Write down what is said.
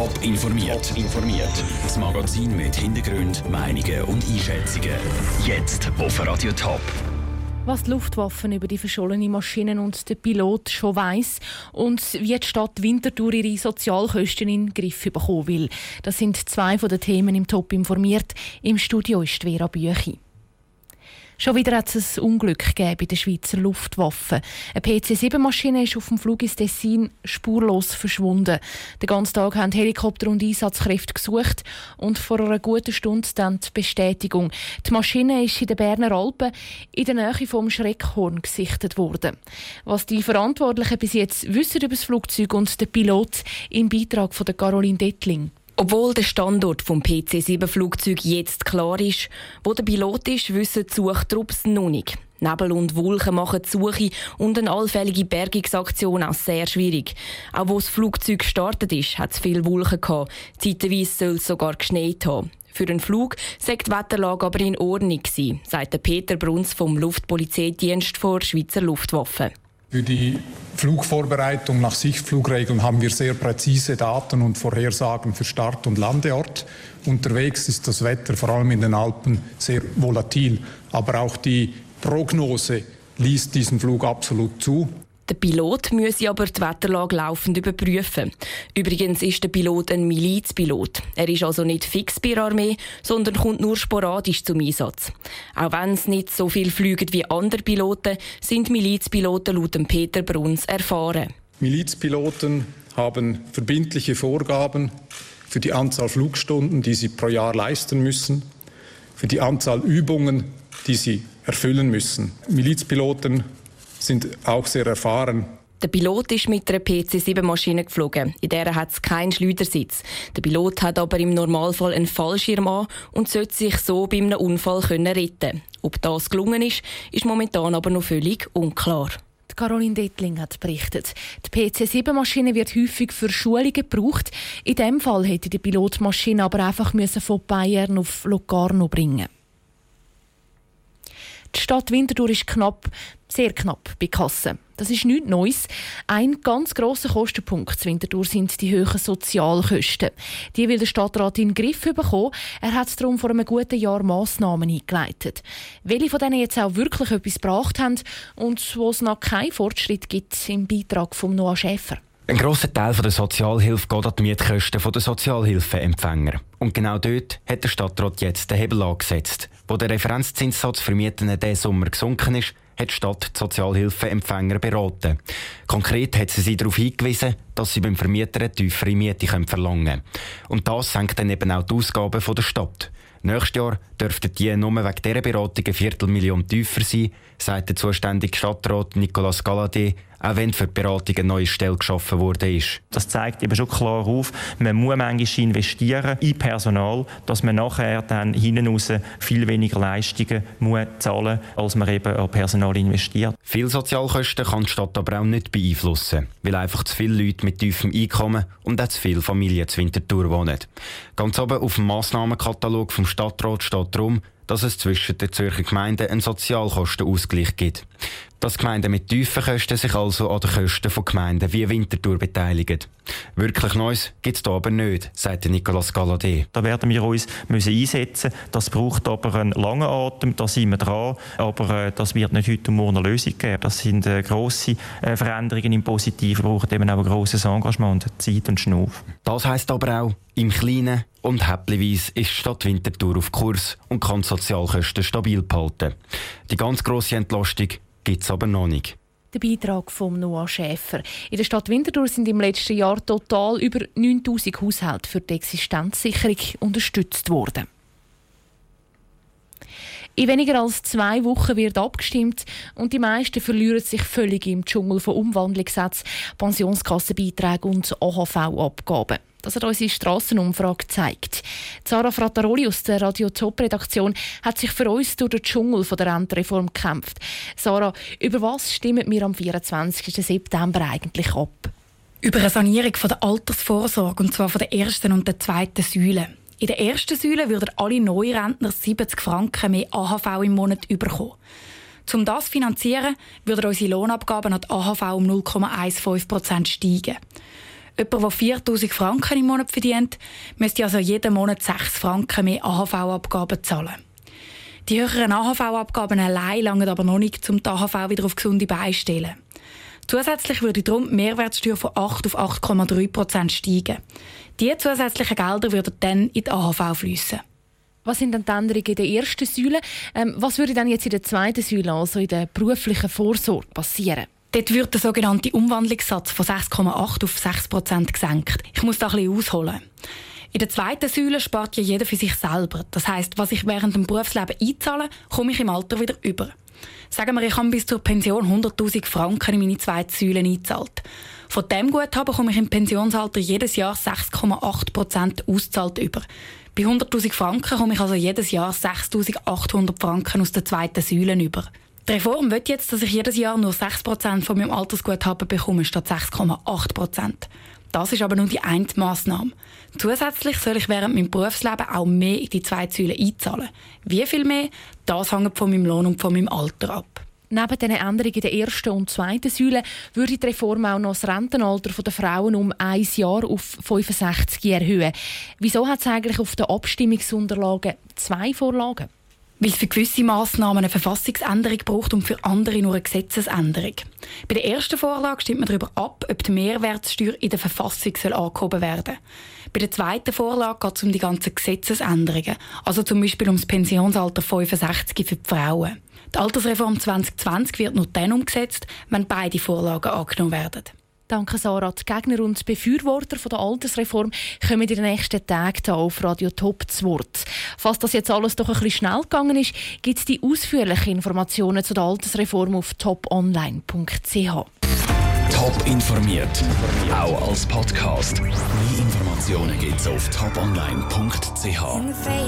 Top informiert. informiert. Das Magazin mit Hintergrund, Meinungen und Einschätzungen. Jetzt auf Radio Top. Was die Luftwaffe über die verschollenen Maschinen und den Pilot schon weiss und wie die Stadt Winterthur ihre Sozialkosten in den Griff bekommen will. Das sind zwei von den Themen im Top informiert. Im Studio ist Vera Büchi. Schon wieder hat es ein Unglück gegeben bei der Schweizer Luftwaffe. Eine PC-7-Maschine ist auf dem Flug ins Tessin spurlos verschwunden. Den ganzen Tag haben Helikopter und Einsatzkräfte gesucht und vor einer guten Stunde dann die Bestätigung. Die Maschine ist in den Berner Alpen in der Nähe vom Schreckhorn gesichtet worden. Was die Verantwortlichen bis jetzt wissen über das Flugzeug und den Pilot im Beitrag von Caroline Dettling. Obwohl der Standort vom PC-7-Flugzeug jetzt klar ist, wo der Pilot ist, wissen die Suchtrupps noch nicht. Nebel und Wolken machen die Suche und eine allfällige Bergungsaktion auch sehr schwierig. Auch wo das Flugzeug gestartet ist, hat es viele Wolken gehabt. Zeitweise soll es sogar geschneit haben. Für einen Flug sei die Wetterlage aber in Ordnung gewesen, sagt Peter Bruns vom Luftpolizeidienst der Schweizer Luftwaffe. Für die Flugvorbereitung nach Sichtflugregeln haben wir sehr präzise Daten und Vorhersagen für Start- und Landeort. Unterwegs ist das Wetter vor allem in den Alpen sehr volatil, aber auch die Prognose liest diesen Flug absolut zu. Der Pilot müsse aber die Wetterlage laufend überprüfen. Übrigens ist der Pilot ein Milizpilot. Er ist also nicht fix bei der Armee, sondern kommt nur sporadisch zum Einsatz. Auch wenn es nicht so viel fliegen wie andere Piloten, sind Milizpiloten laut Peter Bruns erfahren. Milizpiloten haben verbindliche Vorgaben für die Anzahl Flugstunden, die sie pro Jahr leisten müssen, für die Anzahl Übungen, die sie erfüllen müssen. Milizpiloten sind auch sehr erfahren. Der Pilot ist mit einer PC-7-Maschine geflogen. In der hat es keinen Schleudersitz. Der Pilot hat aber im Normalfall einen Fallschirm an und sollte sich so bei einem Unfall können retten Ob das gelungen ist, ist momentan aber noch völlig unklar. Caroline Dettling hat berichtet. Die PC-7-Maschine wird häufig für Schulungen gebraucht. In diesem Fall hätte die Pilotmaschine aber einfach von Bayern auf Locarno bringen die Stadt Winterthur ist knapp, sehr knapp bei Kassen. Das ist nichts Neues. Ein ganz grosser Kostenpunkt zu Winterthur sind die hohen Sozialkosten. Die will der Stadtrat in den Griff bekommen. Er hat darum vor einem guten Jahr Massnahmen eingeleitet. Welche von denen jetzt auch wirklich etwas gebracht haben und wo es noch keinen Fortschritt gibt, im Beitrag von Noah Schäfer. Ein grosser Teil der Sozialhilfe geht an die Mietkosten der Sozialhilfeempfänger. Und genau dort hat der Stadtrat jetzt den Hebel angesetzt. Wo der Referenzzinssatz für Mieten diesen Sommer gesunken ist, hat die Stadt die Sozialhilfeempfänger beraten. Konkret hat sie sie darauf hingewiesen, dass sie beim Vermieter eine tiefere Miete verlangen können. Und das senkt dann eben auch die Ausgaben der Stadt. Nächstes Jahr dürften die nur wegen dieser Beratung eine Viertelmillion tiefer sein, sagt der zuständige Stadtrat Nicolas Galadé, auch wenn für die Beratung eine neue Stelle geschaffen wurde. Das zeigt eben schon klar auf, man muss manchmal investieren in Personal, dass man nachher dann hinten raus viel weniger Leistungen muss zahlen muss, als man eben an Personal investiert. Viele Sozialkosten kann die Stadt aber auch nicht beeinflussen, weil einfach zu viele Leute mit tiefem Einkommen und auch zu viele Familien zu Winterthur wohnen. Ganz oben auf dem Massnahmenkatalog vom Stadtrat steht darum, dass es zwischen den Zürcher Gemeinden einen Sozialkostenausgleich gibt. Dass Gemeinden mit tiefen Kosten sich also an den Kosten von Gemeinden wie Winterthur beteiligen. Wirklich Neues gibt es da aber nicht, sagt Nicolas Galadé. Da werden wir uns müssen einsetzen Das braucht aber einen langen Atem, da sind wir dran. Aber äh, das wird nicht heute und morgen eine Lösung geben. Das sind äh, grosse äh, Veränderungen im Positiven, brauchen eben auch ein grosses Engagement Zeit und Schnuff. Das heisst aber auch, im Kleinen und häppchenweise ist die Stadt Winterthur auf Kurs und kann Sozialkosten stabil behalten. Die ganz grosse Entlastung gibt es aber noch nicht. Der Beitrag von Noah Schäfer. In der Stadt Winterthur sind im letzten Jahr total über 9000 Haushalte für die Existenzsicherung unterstützt worden. In weniger als zwei Wochen wird abgestimmt und die meisten verlieren sich völlig im Dschungel von Umwandlungssätzen, Pensionskassenbeiträgen und AHV-Abgaben. Das hat unsere Strassenumfrage gezeigt. Sarah Frattaroli aus der Radio Top Redaktion hat sich für uns durch den Dschungel der Rentenreform gekämpft. Sarah, über was stimmen wir am 24. September eigentlich ab? Über eine Sanierung der Altersvorsorge, und zwar von der ersten und der zweiten Säule. In der ersten Säule würden alle Neurentner 70 Franken mehr AHV im Monat bekommen. Um das zu finanzieren, würden unsere Lohnabgaben an die AHV um 0,15 Prozent steigen. Jemand, der 4000 Franken im Monat verdient, müsste also jeden Monat 6 Franken mehr AHV-Abgaben zahlen. Die höheren AHV-Abgaben allein langen aber noch nicht, um die AHV wieder auf gesunde Beine zu stellen. Zusätzlich würde darum die Mehrwertsteuer von 8 auf 8,3 Prozent steigen. Diese zusätzlichen Gelder würden dann in die AHV fließen. Was sind dann die Änderungen in der ersten Säule? Ähm, was würde dann jetzt in der zweiten Säule, also in der beruflichen Vorsorge, passieren? Dort wird der sogenannte Umwandlungssatz von 6,8 auf 6 Prozent gesenkt. Ich muss da ein bisschen ausholen. In der zweiten Säule spart ja jeder für sich selber. Das heißt, was ich während dem Berufsleben einzahle, komme ich im Alter wieder über. Sagen wir, ich habe bis zur Pension 100.000 Franken in meine zweite Säule eingezahlt. Von dem Guthaben komme ich im Pensionsalter jedes Jahr 6,8 Prozent auszahlt über. Bei 100.000 Franken komme ich also jedes Jahr 6.800 Franken aus der zweiten Säule über. Die Reform will jetzt, dass ich jedes Jahr nur 6% von meinem Altersguthaben bekomme, statt 6,8%. Das ist aber nur die eine Massnahme. Zusätzlich soll ich während meinem Berufsleben auch mehr in die zwei Säulen einzahlen. Wie viel mehr? Das hängt von meinem Lohn und von meinem Alter ab. Neben den Änderungen der ersten und zweiten Säule würde die Reform auch noch das Rentenalter der Frauen um ein Jahr auf 65 erhöhen. Wieso hat es eigentlich auf den Abstimmungsunterlagen zwei Vorlagen? Weil es für gewisse Massnahmen eine Verfassungsänderung braucht und für andere nur eine Gesetzesänderung. Bei der ersten Vorlage stimmt man darüber ab, ob die Mehrwertsteuer in der Verfassung soll angehoben werden Bei der zweiten Vorlage geht es um die ganzen Gesetzesänderungen, also zum Beispiel um das Pensionsalter 65 für die Frauen. Die Altersreform 2020 wird nur dann umgesetzt, wenn beide Vorlagen angenommen werden. Danke Sarah. Die Gegner und Befürworter von der Altersreform kommen in den nächsten Tagen hier auf Radio Top zu Wort. Falls das jetzt alles doch ein bisschen schnell gegangen ist, gibt es die ausführlichen Informationen zu der Altersreform auf toponline.ch. Top informiert, auch als Podcast. Mehr Informationen gibt es auf toponline.ch.